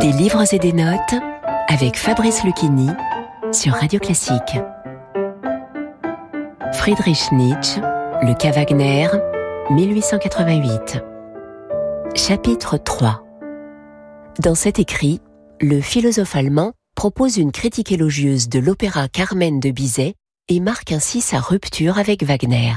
Des livres et des notes avec Fabrice Lucchini sur Radio Classique. Friedrich Nietzsche, Le cas Wagner, 1888. Chapitre 3 Dans cet écrit, le philosophe allemand propose une critique élogieuse de l'opéra Carmen de Bizet et marque ainsi sa rupture avec Wagner.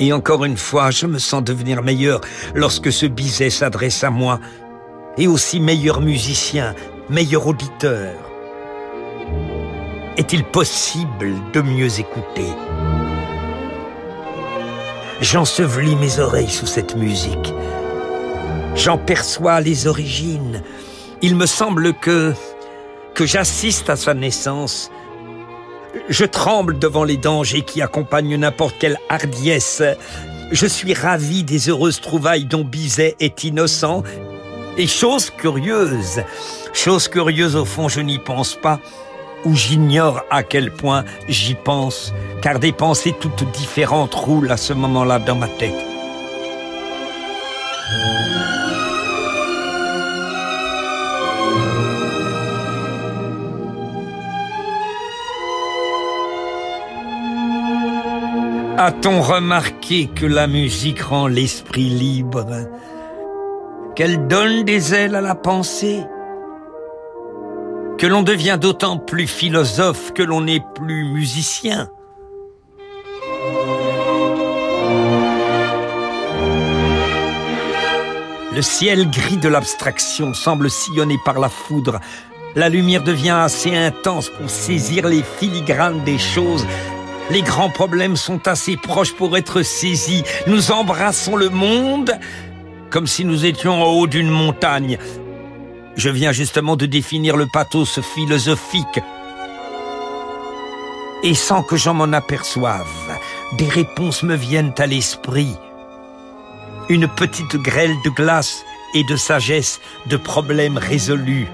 Et encore une fois, je me sens devenir meilleur lorsque ce Bizet s'adresse à moi, et aussi meilleur musicien, meilleur auditeur. Est-il possible de mieux écouter? J'ensevelis mes oreilles sous cette musique. J'en perçois les origines. Il me semble que que j'assiste à sa naissance. Je tremble devant les dangers qui accompagnent n'importe quelle hardiesse. Je suis ravi des heureuses trouvailles dont Bizet est innocent. Et chose curieuse, chose curieuse au fond, je n'y pense pas, où j'ignore à quel point j'y pense, car des pensées toutes différentes roulent à ce moment-là dans ma tête. A-t-on remarqué que la musique rend l'esprit libre? Qu'elle donne des ailes à la pensée? Que l'on devient d'autant plus philosophe que l'on n'est plus musicien? Le ciel gris de l'abstraction semble sillonné par la foudre. La lumière devient assez intense pour saisir les filigranes des choses. Les grands problèmes sont assez proches pour être saisis. Nous embrassons le monde comme si nous étions en haut d'une montagne. Je viens justement de définir le pathos philosophique. Et sans que j'en m'en aperçoive, des réponses me viennent à l'esprit. Une petite grêle de glace et de sagesse, de problèmes résolus.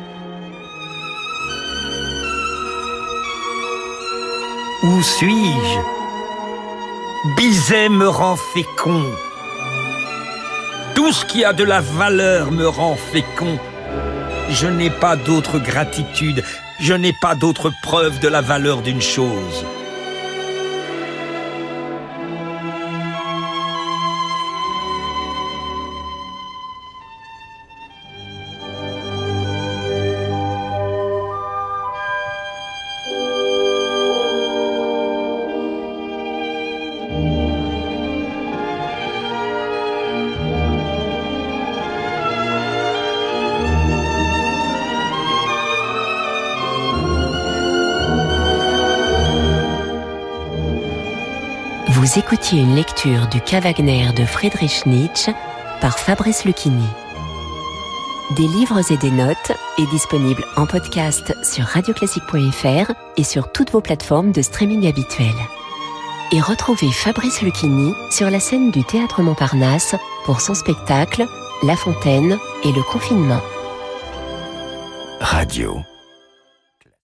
Où suis-je? Bizet me rend fécond. Tout ce qui a de la valeur me rend fécond. Je n'ai pas d'autre gratitude, je n'ai pas d'autre preuve de la valeur d'une chose. Vous écoutiez une lecture du cas Wagner de Friedrich Nietzsche par Fabrice Lucchini. Des livres et des notes est disponible en podcast sur radioclassique.fr et sur toutes vos plateformes de streaming habituelles. Et retrouvez Fabrice Lucchini sur la scène du Théâtre Montparnasse pour son spectacle La Fontaine et le confinement. Radio.